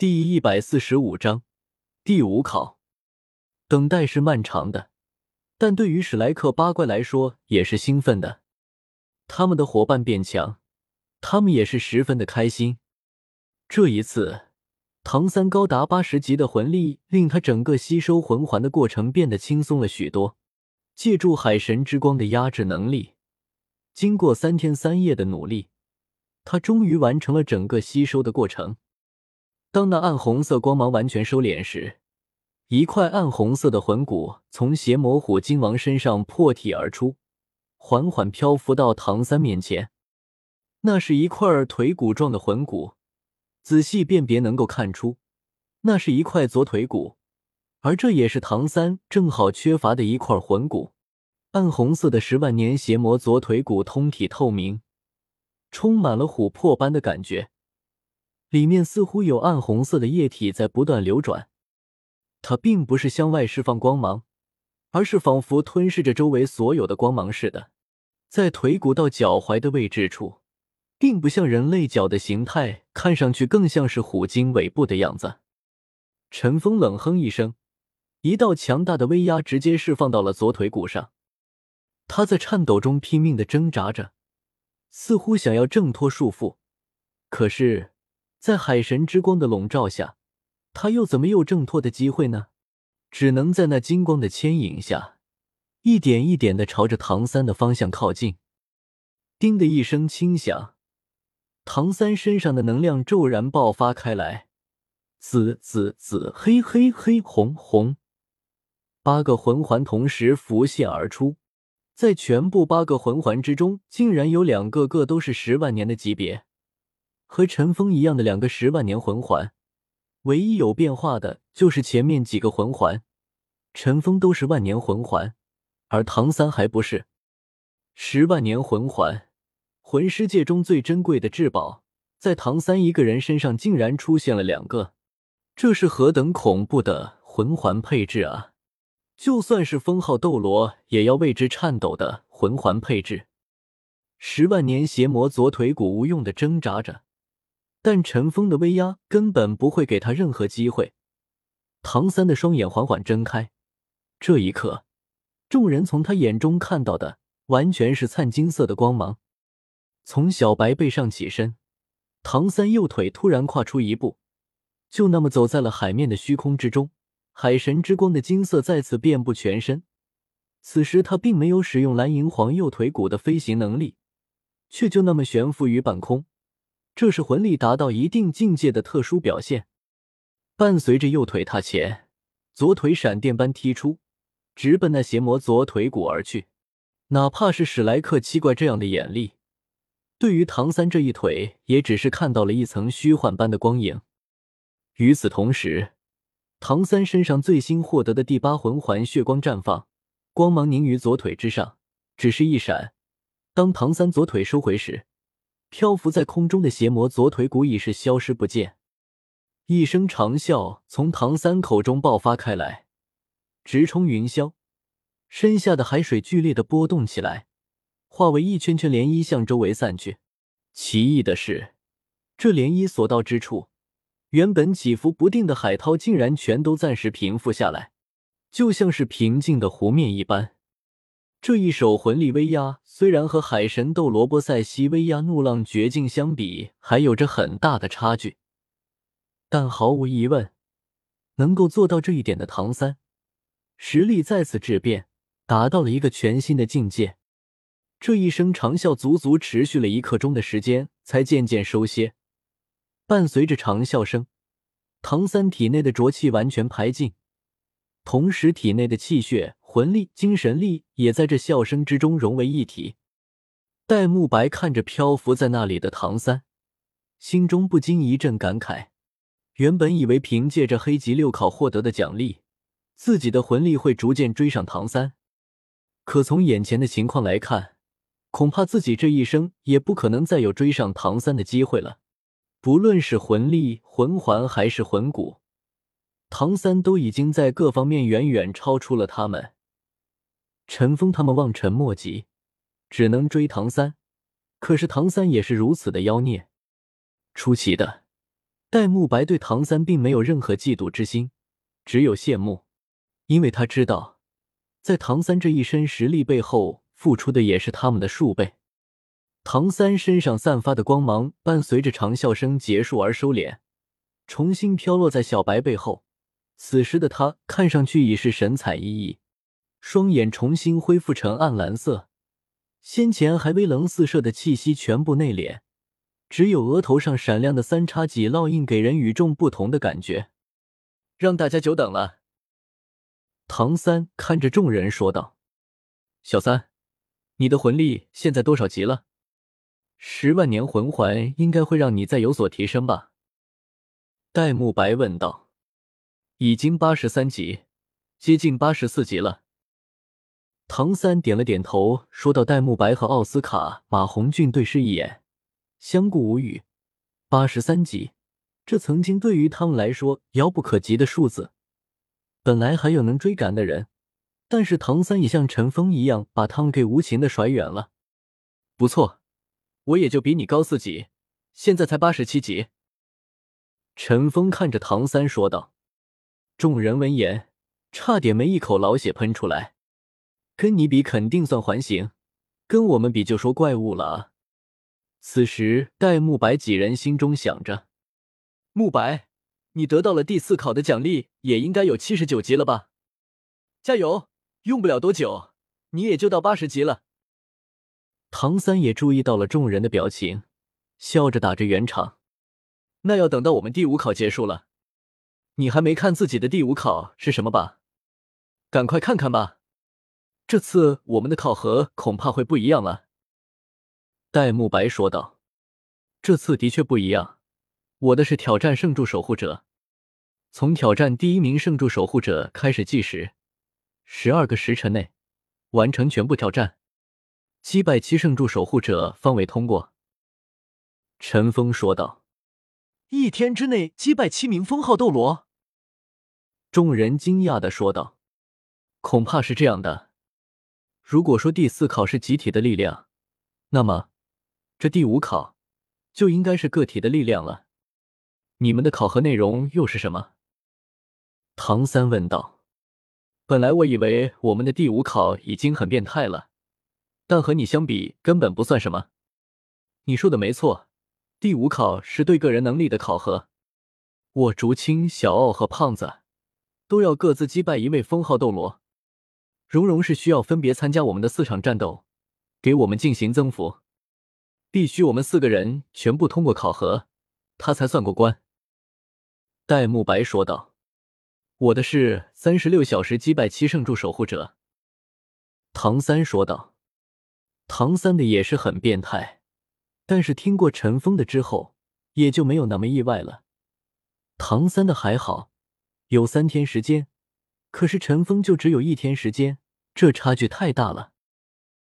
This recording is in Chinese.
第一百四十五章第五考。等待是漫长的，但对于史莱克八怪来说也是兴奋的。他们的伙伴变强，他们也是十分的开心。这一次，唐三高达八十级的魂力，令他整个吸收魂环的过程变得轻松了许多。借助海神之光的压制能力，经过三天三夜的努力，他终于完成了整个吸收的过程。当那暗红色光芒完全收敛时，一块暗红色的魂骨从邪魔虎金王身上破体而出，缓缓漂浮到唐三面前。那是一块腿骨状的魂骨，仔细辨别能够看出，那是一块左腿骨，而这也是唐三正好缺乏的一块魂骨。暗红色的十万年邪魔左腿骨通体透明，充满了琥珀般的感觉。里面似乎有暗红色的液体在不断流转，它并不是向外释放光芒，而是仿佛吞噬着周围所有的光芒似的。在腿骨到脚踝的位置处，并不像人类脚的形态，看上去更像是虎鲸尾部的样子。陈峰冷哼一声，一道强大的威压直接释放到了左腿骨上，他在颤抖中拼命的挣扎着，似乎想要挣脱束缚，可是。在海神之光的笼罩下，他又怎么有挣脱的机会呢？只能在那金光的牵引下，一点一点的朝着唐三的方向靠近。叮的一声轻响，唐三身上的能量骤然爆发开来，紫紫紫，黑黑黑，红红，八个魂环同时浮现而出。在全部八个魂环之中，竟然有两个个都是十万年的级别。和陈峰一样的两个十万年魂环，唯一有变化的就是前面几个魂环。陈峰都是万年魂环，而唐三还不是十万年魂环。魂师界中最珍贵的至宝，在唐三一个人身上竟然出现了两个，这是何等恐怖的魂环配置啊！就算是封号斗罗也要为之颤抖的魂环配置。十万年邪魔左腿骨无用的挣扎着。但陈峰的威压根本不会给他任何机会。唐三的双眼缓缓睁开，这一刻，众人从他眼中看到的完全是灿金色的光芒。从小白背上起身，唐三右腿突然跨出一步，就那么走在了海面的虚空之中。海神之光的金色再次遍布全身。此时他并没有使用蓝银皇右腿骨的飞行能力，却就那么悬浮于半空。这是魂力达到一定境界的特殊表现。伴随着右腿踏前，左腿闪电般踢出，直奔那邪魔左腿骨而去。哪怕是史莱克七怪这样的眼力，对于唐三这一腿，也只是看到了一层虚幻般的光影。与此同时，唐三身上最新获得的第八魂环血光绽放，光芒凝于左腿之上，只是一闪。当唐三左腿收回时，漂浮在空中的邪魔左腿骨已是消失不见，一声长啸从唐三口中爆发开来，直冲云霄。身下的海水剧烈的波动起来，化为一圈圈涟漪向周围散去。奇异的是，这涟漪所到之处，原本起伏不定的海涛竟然全都暂时平复下来，就像是平静的湖面一般。这一手魂力威压，虽然和海神斗罗波塞西威压怒浪绝境相比，还有着很大的差距，但毫无疑问，能够做到这一点的唐三，实力再次质变，达到了一个全新的境界。这一声长啸足足持续了一刻钟的时间，才渐渐收歇。伴随着长啸声，唐三体内的浊气完全排尽，同时体内的气血。魂力、精神力也在这笑声之中融为一体。戴沐白看着漂浮在那里的唐三，心中不禁一阵感慨。原本以为凭借着黑级六考获得的奖励，自己的魂力会逐渐追上唐三，可从眼前的情况来看，恐怕自己这一生也不可能再有追上唐三的机会了。不论是魂力、魂环还是魂骨，唐三都已经在各方面远远超出了他们。陈峰他们望尘莫及，只能追唐三。可是唐三也是如此的妖孽。出奇的，戴沐白对唐三并没有任何嫉妒之心，只有羡慕，因为他知道，在唐三这一身实力背后，付出的也是他们的数倍。唐三身上散发的光芒伴随着长啸声结束而收敛，重新飘落在小白背后。此时的他看上去已是神采奕奕，双眼重新恢复成暗蓝色，先前还微冷四射的气息全部内敛，只有额头上闪亮的三叉戟烙印给人与众不同的感觉。让大家久等了。唐三看着众人说道：“小三，你的魂力现在多少级了？”十万年魂环应该会让你再有所提升吧？戴沐白问道。已经八十三级，接近八十四级了。唐三点了点头，说道：“戴沐白和奥斯卡、马红俊对视一眼，相顾无语。八十三级，这曾经对于他们来说遥不可及的数字。本来还有能追赶的人，但是唐三也像陈峰一样，把他们给无情的甩远了。不错。”我也就比你高四级，现在才八十七级。陈峰看着唐三说道。众人闻言，差点没一口老血喷出来。跟你比肯定算环形，跟我们比就说怪物了！此时，戴沐白几人心中想着：沐白，你得到了第四考的奖励，也应该有七十九级了吧？加油，用不了多久，你也就到八十级了。唐三也注意到了众人的表情，笑着打着圆场。那要等到我们第五考结束了，你还没看自己的第五考是什么吧？赶快看看吧，这次我们的考核恐怕会不一样了。戴沐白说道：“这次的确不一样，我的是挑战圣柱守护者，从挑战第一名圣柱守护者开始计时，十二个时辰内完成全部挑战。”击败七圣柱守护者方为通过。陈峰说道：“一天之内击败七名封号斗罗。”众人惊讶的说道：“恐怕是这样的。如果说第四考是集体的力量，那么这第五考就应该是个体的力量了。你们的考核内容又是什么？”唐三问道：“本来我以为我们的第五考已经很变态了。”但和你相比，根本不算什么。你说的没错，第五考是对个人能力的考核。我竹青、小奥和胖子都要各自击败一位封号斗罗。蓉蓉是需要分别参加我们的四场战斗，给我们进行增幅。必须我们四个人全部通过考核，他才算过关。戴沐白说道：“我的是三十六小时击败七圣柱守护者。”唐三说道。唐三的也是很变态，但是听过陈峰的之后，也就没有那么意外了。唐三的还好，有三天时间，可是陈峰就只有一天时间，这差距太大了。